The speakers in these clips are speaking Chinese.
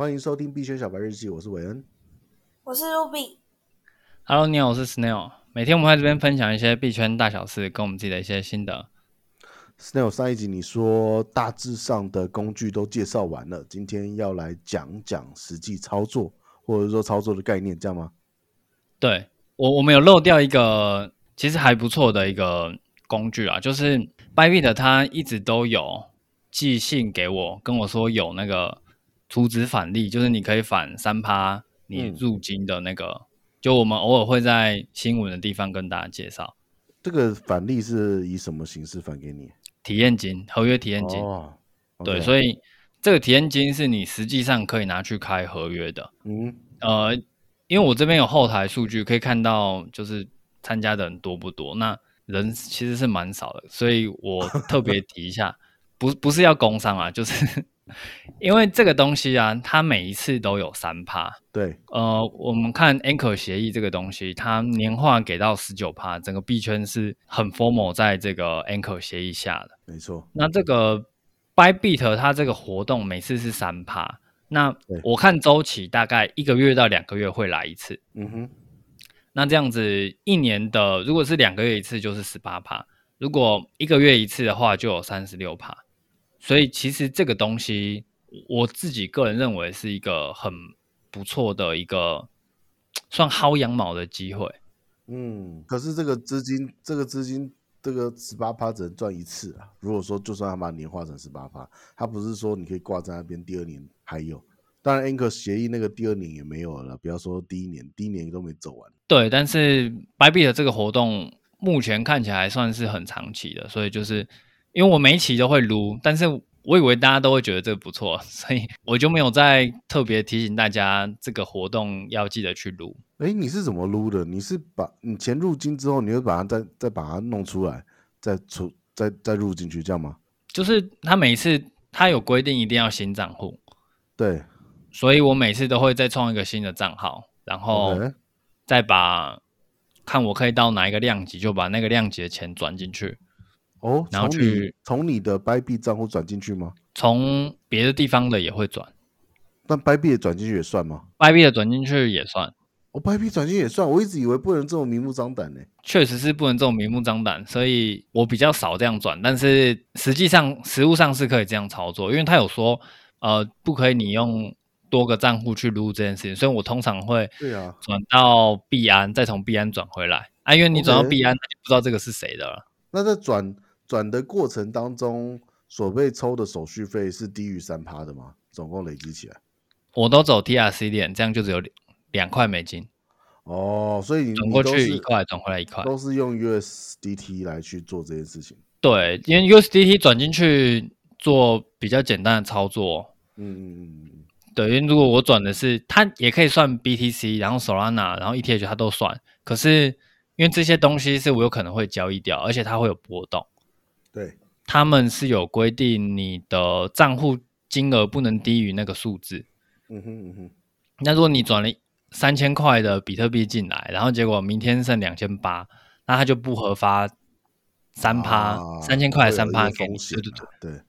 欢迎收听币圈小白日记，我是韦恩，我是 Ruby。Hello，你好，我是 Snail。每天我们在这边分享一些币圈大小事，跟我们自己的一些心得。Snail，上一集你说大致上的工具都介绍完了，今天要来讲讲实际操作，或者说操作的概念，这样吗？对，我我们有漏掉一个其实还不错的一个工具啊，就是 Bybit 它一直都有寄信给我，跟我说有那个储值返利，就是你可以返三趴你入金的那个。嗯就我们偶尔会在新闻的地方跟大家介绍，这个返利是以什么形式返给你？体验金，合约体验金。哦，对，所以这个体验金是你实际上可以拿去开合约的。嗯，呃，因为我这边有后台数据可以看到，就是参加的人多不多？那人其实是蛮少的，所以我特别提一下，不不是要工商啊，就是。因为这个东西啊，它每一次都有三趴。对，呃，我们看 Anchor 协议这个东西，它年化给到十九趴，整个币圈是很 formal 在这个 Anchor 协议下的。没错。那这个 Bybit 它这个活动每次是三趴，那我看周期大概一个月到两个月会来一次。嗯哼。那这样子一年的，如果是两个月一次就是十八趴，如果一个月一次的话就有三十六趴。所以其实这个东西，我自己个人认为是一个很不错的一个算薅羊毛的机会。嗯，可是这个资金，这个资金，这个十八趴只能赚一次啊。如果说就算他把年化成十八趴，他不是说你可以挂在那边，第二年还有。当然，Anchor 协议那个第二年也没有了，不要说第一年，第一年都没走完。对，但是 Bybit 的这个活动目前看起来算是很长期的，所以就是。因为我每一期都会撸，但是我以为大家都会觉得这个不错，所以我就没有再特别提醒大家这个活动要记得去撸。哎，你是怎么撸的？你是把你钱入金之后，你会把它再再把它弄出来，再出再再入进去，这样吗？就是他每一次他有规定一定要新账户，对，所以我每次都会再创一个新的账号，然后再把.看我可以到哪一个量级，就把那个量级的钱转进去。哦，然后去从你的 Bybit 账户转进去吗？从别的地方的也会转，但 Bybit 转进去也算吗？Bybit 的转进去也算，哦，Bybit 转进去也算。我一直以为不能这么明目张胆呢。确实是不能这么明目张胆，所以我比较少这样转。但是实际上，实物上是可以这样操作，因为他有说，呃，不可以你用多个账户去录这件事情，所以我通常会对啊转到币安，再从币安转回来啊，因为你转到币安，那就不知道这个是谁的了。那在转。转的过程当中，所被抽的手续费是低于三趴的吗？总共累积起来，我都走 TRC 链，这样就只有两块美金。哦，所以你转过去一块，转回来一块，都是用 USDT 来去做这件事情。对，因为 USDT 转进去做比较简单的操作。嗯嗯嗯嗯。对，因为如果我转的是，它也可以算 BTC，然后 Solana，然后 ETH 它都算。可是因为这些东西是我有可能会交易掉，而且它会有波动。对，他们是有规定，你的账户金额不能低于那个数字。嗯哼嗯哼。那如果你转了三千块的比特币进来，然后结果明天剩两千八，那他就不核发三趴，三千块三趴给你。对对对对。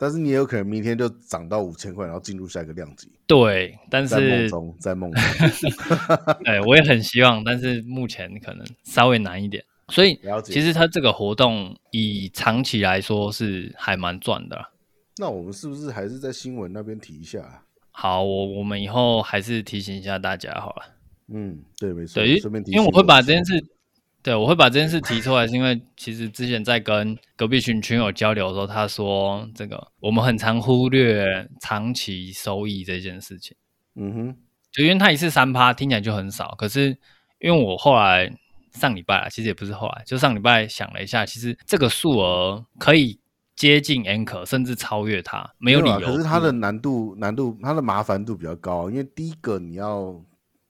但是你也有可能明天就涨到五千块，然后进入下一个量级。对，但是在梦中，在梦中。对，我也很希望，但是目前可能稍微难一点。所以，其实他这个活动以长期来说是还蛮赚的。那我们是不是还是在新闻那边提一下？好，我我们以后还是提醒一下大家好了。嗯，对，没错。对，因为我会把这件事，对，我会把这件事提出来，是因为其实之前在跟隔壁群群友交流的时候，他说这个我们很常忽略长期收益这件事情。嗯哼，就因为他一次三趴听起来就很少，可是因为我后来。上礼拜啊，其实也不是后来，就上礼拜想了一下，其实这个数额可以接近 Anchor，甚至超越它，没有理由。可是它的难度、难度、它的麻烦度比较高，因为第一个你要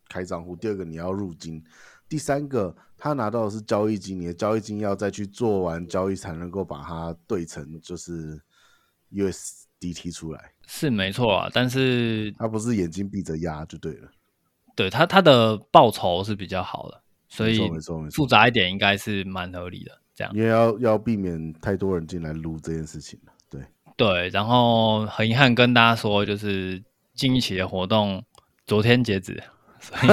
开账户，第二个你要入金，第三个他拿到的是交易金，你的交易金要再去做完交易才能够把它兑成就是 USDT 出来。是没错啊，但是他不是眼睛闭着压就对了。对他，他的报酬是比较好的。所以复杂一点应该是蛮合理的，这样，因为要要避免太多人进来撸这件事情，对对。然后很遗憾跟大家说，就是近一期的活动昨天截止，所以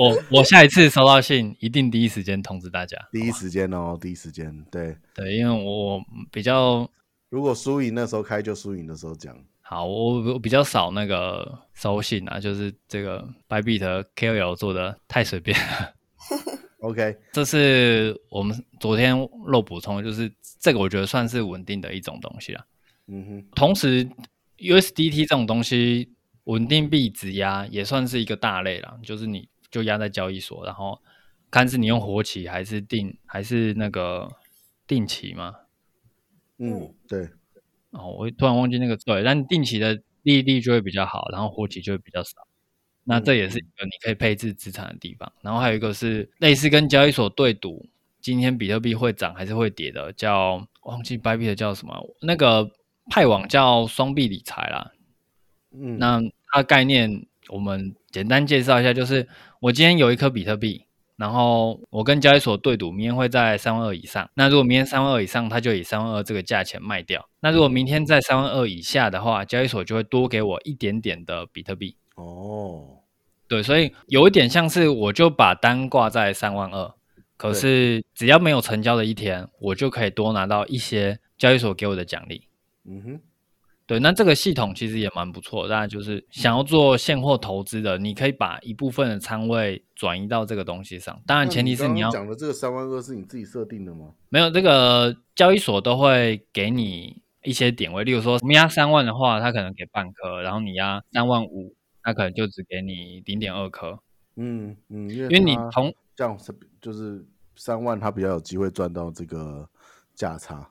我我下一次收到信一定第一时间通知大家。第一时间哦，第一时间，对对，因为我比较，如果输赢那时候开就输赢的时候讲。好，我我比较少那个收信啊，就是这个 Bybit KOL 做的太随便了。OK，这是我们昨天漏补充，就是这个我觉得算是稳定的一种东西啦。嗯哼，同时 USDT 这种东西稳定币质押也算是一个大类了，就是你就压在交易所，然后看是你用活期还是定还是那个定期嘛。嗯，对。哦，我突然忘记那个对，但定期的利率就会比较好，然后活期就会比较少。那这也是一个你可以配置资产的地方。然后还有一个是类似跟交易所对赌，今天比特币会涨还是会跌的，叫忘记 Bybit 叫什么，那个派网叫双币理财啦。嗯，那它的概念我们简单介绍一下，就是我今天有一颗比特币。然后我跟交易所对赌，明天会在三万二以上。那如果明天三万二以上，它就以三万二这个价钱卖掉。那如果明天在三万二以下的话，交易所就会多给我一点点的比特币。哦，对，所以有一点像是我就把单挂在三万二，可是只要没有成交的一天，我就可以多拿到一些交易所给我的奖励。嗯哼。对，那这个系统其实也蛮不错的。当然，就是想要做现货投资的，你可以把一部分的仓位转移到这个东西上。当然，前提是你要讲的这个三万二是你自己设定的吗？没有，这个交易所都会给你一些点位。例如说，我们押三万的话，它可能给半颗；然后你押三万五，它可能就只给你零点二颗。嗯嗯，因为，因为你从这样是就是三万，它比较有机会赚到这个价差。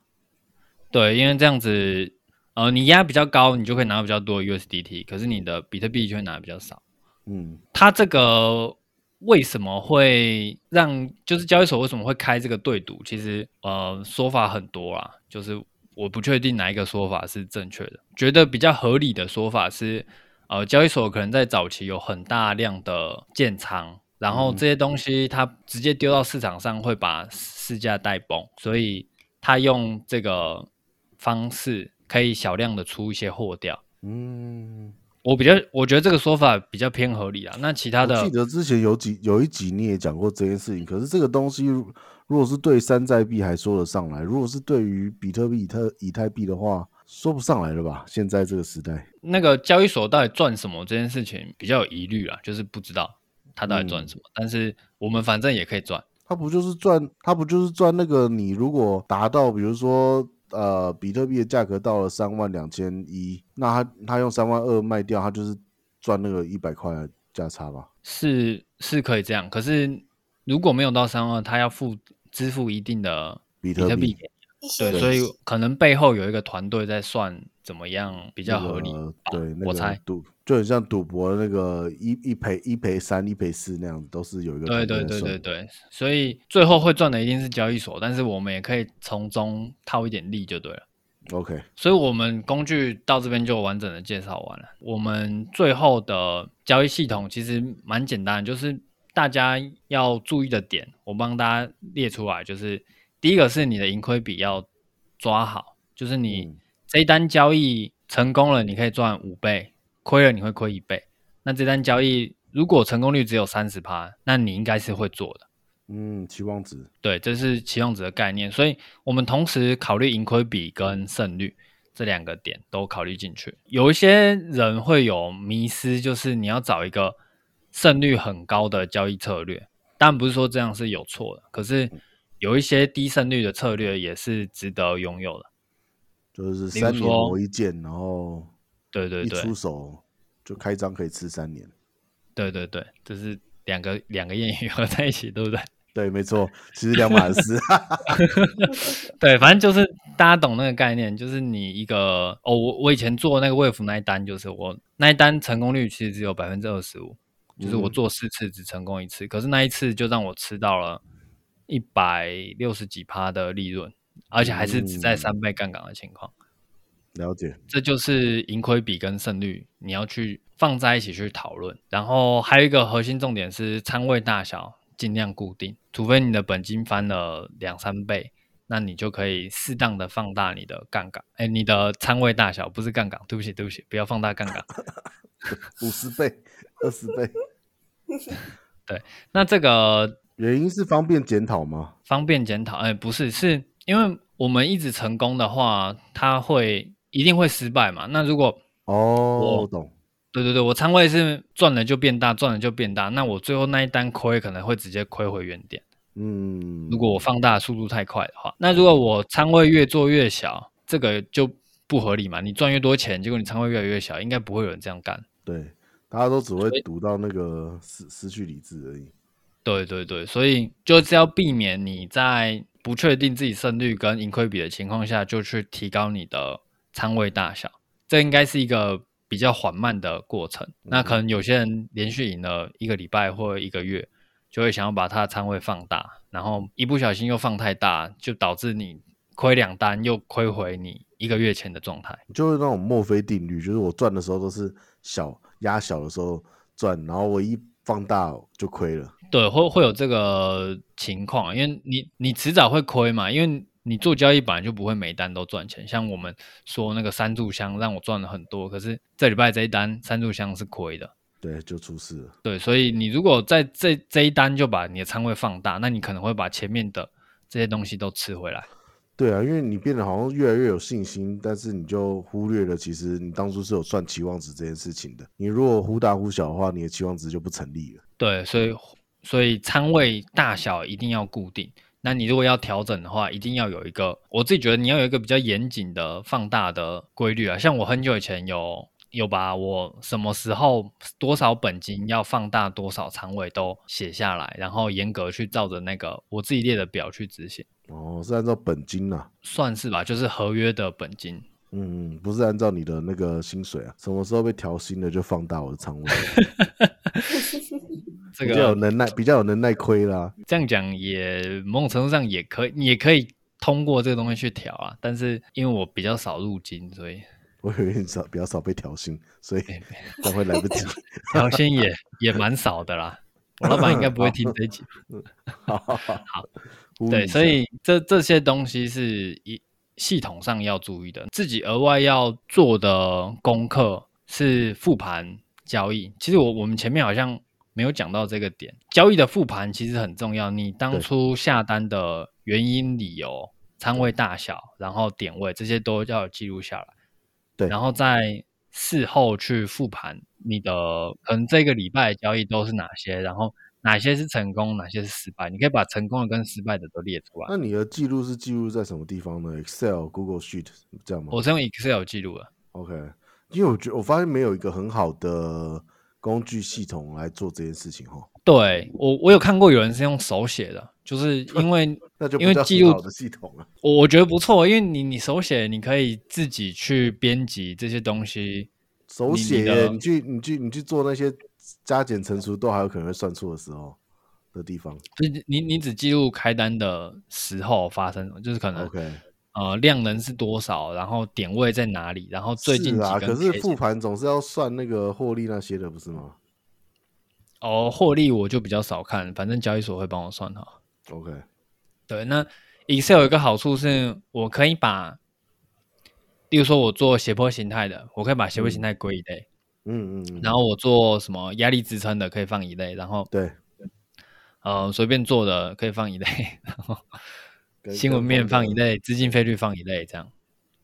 对，因为这样子。呃，你压比较高，你就可以拿到比较多的 USDT，可是你的比特币就会拿的比较少。嗯，它这个为什么会让就是交易所为什么会开这个对赌？其实呃说法很多啦，就是我不确定哪一个说法是正确的。觉得比较合理的说法是，呃，交易所可能在早期有很大量的建仓，然后这些东西它直接丢到市场上会把市价带崩，所以他用这个方式。可以小量的出一些货掉，嗯，我比较我觉得这个说法比较偏合理啊。那其他的，记得之前有几有一集你也讲过这件事情，可是这个东西如果是对山寨币还说得上来，如果是对于比特币、以特以太币的话，说不上来了吧？现在这个时代，那个交易所到底赚什么这件事情比较有疑虑啊，就是不知道他到底赚什么，嗯，但是我们反正也可以赚，他不就是赚他不就是赚那个你如果达到比如说。呃，比特币的价格到了三万两千一，那他他用三万二卖掉，他就是赚那个一百块的价差吧？是是可以这样，可是如果没有到三万，他要付支付一定的比特币，对，所以可能背后有一个团队在算怎么样比较合理。呃、对，那个、我猜赌就很像赌博的那个一一赔一赔三一赔四那样子，都是有一个对对对对对，所以最后会赚的一定是交易所，但是我们也可以从中套一点利就对了。OK，所以我们工具到这边就完整的介绍完了。我们最后的交易系统其实蛮简单，就是大家要注意的点，我帮大家列出来，就是。第一个是你的盈亏比要抓好，就是你这一单交易成功了，你可以赚五倍；亏了，你会亏一倍。那这单交易如果成功率只有三十趴，那你应该是会做的。嗯，期望值。对，这是期望值的概念。所以我们同时考虑盈亏比跟胜率这两个点都考虑进去。有一些人会有迷失，就是你要找一个胜率很高的交易策略。当然不是说这样是有错的，可是。有一些低胜率的策略也是值得拥有的，就是三年磨一剑，然后对对对，一出手就开张可以吃三年，对对对，这是两个两个谚语合在一起，对不对？对，没错，其实两码事。对，反正就是大家懂那个概念，就是你一个哦，我我以前做那个 Wave 那一单，就是我那一单成功率其实只有百分之二十五，就是我做四次只成功一次，嗯，可是那一次就让我吃到了。一百六十几趴的利润，而且还是只在三倍杠杆的情况。嗯，了解，这就是盈亏比跟胜率，你要去放在一起去讨论。然后还有一个核心重点是仓位大小尽量固定，除非你的本金翻了两三倍，那你就可以适当的放大你的杠杆，哎，你的仓位大小不是杠杆，对不起，对不起，不要放大杠杆，五十倍、二十倍，对，那这个 原因是方便检讨吗？方便检讨，哎，不是，是因为我们一直成功的话，它会一定会失败嘛？那如果哦，我懂，对对对，我仓位是赚了就变大，赚了就变大，那我最后那一单亏可能会直接亏回原点。嗯，如果我放大速度太快的话，那如果我仓位越做越小，这个就不合理嘛？你赚越多钱，结果你仓位越来越小，应该不会有人这样干。对，大家都只会赌到那个失失去理智而已。对对对，所以就是要避免你在不确定自己胜率跟盈亏比的情况下，就去提高你的仓位大小。这应该是一个比较缓慢的过程。嗯、那可能有些人连续赢了一个礼拜或一个月。就会想要把他的仓位放大，然后一不小心又放太大，就导致你亏两单又亏回你一个月前的状态。就是那种墨菲定律，就是我赚的时候都是小压小的时候赚，然后我一放大就亏了。对，会会有这个情况，因为你你迟早会亏嘛，因为你做交易本来就不会每单都赚钱。像我们说那个三炷香让我赚了很多，可是这礼拜这一单三炷香是亏的。对，就出事了。对，所以你如果在这这一单就把你的仓位放大，那你可能会把前面的这些东西都吃回来。对啊，因为你变得好像越来越有信心，但是你就忽略了其实你当初是有算期望值这件事情的。你如果忽大忽小的话，你的期望值就不成立了。对，所以所以仓位大小一定要固定。那你如果要调整的话，一定要有一个，我自己觉得你要有一个比较严谨的放大的规律啊。像我很久以前有。有把我什么时候多少本金要放大多少仓位都写下来，然后严格去照着那个我自己列的表去执行。哦，是按照本金啊？算是吧，就是合约的本金。嗯，不是按照你的那个薪水啊？什么时候被调薪了就放大我的仓位？这个比较有能耐，比较有能耐亏啦。这样讲也某种程度上也可以，也可以通过这个东西去调啊。但是因为我比较少入金，所以。我以为你少比较少被调薪，所以才 会来不及 调薪也也蛮少的啦。我老板应该不会听这一集。好，好，对，所以这这些东西是一系统上要注意的。自己额外要做的功课是复盘交易。其实我我们前面好像没有讲到这个点，交易的复盘其实很重要。你当初下单的原因、理由、仓位大小，然后点位这些都要记录下来。对，然后在事后去复盘你的可能这个礼拜的交易都是哪些，然后哪些是成功，哪些是失败，你可以把成功的跟失败的都列出来。那你的记录是记录在什么地方呢？Excel、Google Sheet 这样吗？我是用 Excel 记录的。OK，因为我觉得我发现没有一个很好的工具系统来做这件事情哈。对，我我有看过有人是用手写的，就是 因为那就因为记录的系统了，我我觉得不错，因为你你手写，你可以自己去编辑这些东西。手写，你去你去你去做那些加减乘除，都还有可能会算错的时候的地方。你你你只记录开单的时候发生，就是可能 OK，呃，量能是多少，然后点位在哪里，然后最近几啊，可是复盘总是要算那个获利那些的，不是吗？哦，获利我就比较少看，反正交易所会帮我算哈。OK，对，那 Excel 有一个好处是，我可以把，例如说我做斜坡形态的，我可以把斜坡形态归一类，嗯嗯，嗯，然后我做什么压力支撑的可以放一类，然后对，呃，随便做的可以放一类，然后新闻面放一类，资金费率放一类，这样，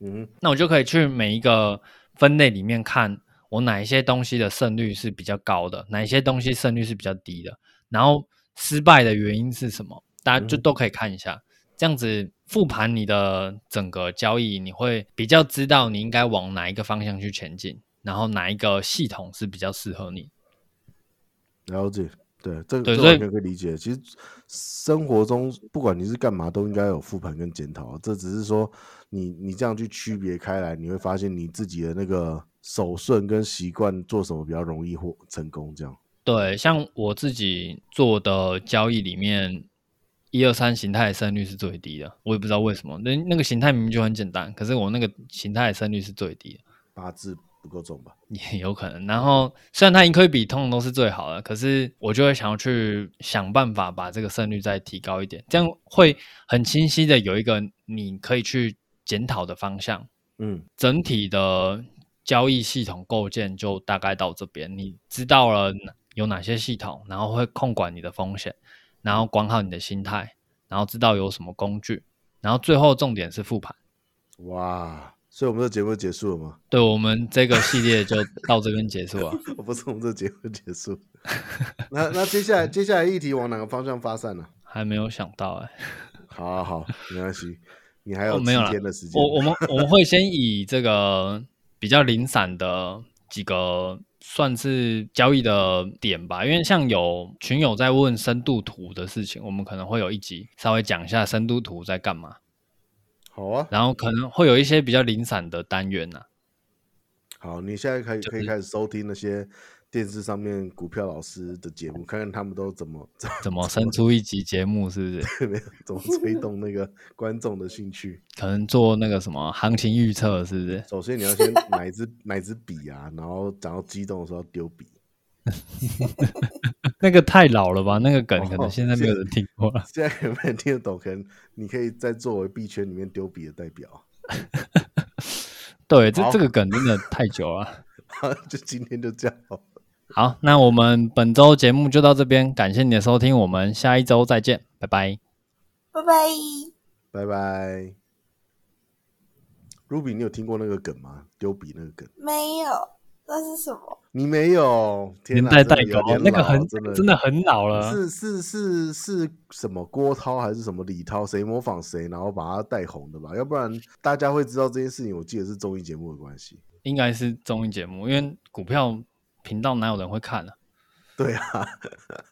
嗯，那我就可以去每一个分类里面看。我哪一些东西的胜率是比较高的，哪一些东西胜率是比较低的，然后失败的原因是什么？大家就都可以看一下，嗯、这样子复盘你的整个交易，你会比较知道你应该往哪一个方向去前进，然后哪一个系统是比较适合你。了解，对，这个完全可以理解。其实生活中不管你是干嘛，都应该有复盘跟检讨。这只是说你你这样去区别开来，你会发现你自己的那个。手顺跟习惯做什么比较容易或成功？这样对，像我自己做的交易里面，一二三形态的胜率是最低的，我也不知道为什么。那那个形态明明就很简单，可是我那个形态的胜率是最低的。八字不够重吧？也有可能。然后虽然它盈亏比通常都是最好的，可是我就会想要去想办法把这个胜率再提高一点，这样会很清晰的有一个你可以去检讨的方向。嗯，整体的交易系统构建就大概到这边。你知道了有哪些系统，然后会控管你的风险，然后管好你的心态，然后知道有什么工具，然后最后重点是复盘。哇！所以我们的节目结束了吗？对，我们这个系列就到这边结束了。我不是我们这节目结束。那那接下来 接下来议题往哪个方向发散呢？还没有想到哎、欸。好啊好，没关系，你还有几天的时间。我我们我们会先以这个比较零散的几个算是交易的点吧，因为像有群友在问深度图的事情，我们可能会有一集稍微讲一下深度图在干嘛。好啊，然后可能会有一些比较零散的单元呐、啊。好，你现在可以可以开始收听那些电视上面股票老师的节目，看看他们都怎么 怎么生出一集节目，是不是？没有，怎么推动那个观众的兴趣？可能做那个什么行情预测，是不是？首先你要先买一支 买一支笔啊，然后讲到激动的时候丢笔。那个太老了吧？那个梗可能现在没有人听过了。哦、现在有没有人听得懂？可能你可以再作为币圈里面丢笔的代表。对，这这个梗真的太久了。就今天就这样。好，那我们本周节目就到这边，感谢你的收听，我们下一周再见，拜拜，拜拜，拜拜。Ruby，你有听过那个梗吗？丢笔那个梗？没有。那是什么？你没有？年代代沟，那个很真的真的很老了。是是是是什么郭涛还是什么李涛？谁模仿谁，然后把他带红的吧？要不然大家会知道这件事情。我记得是综艺节目的关系，应该是综艺节目，因为股票频道哪有人会看呢、啊？对啊。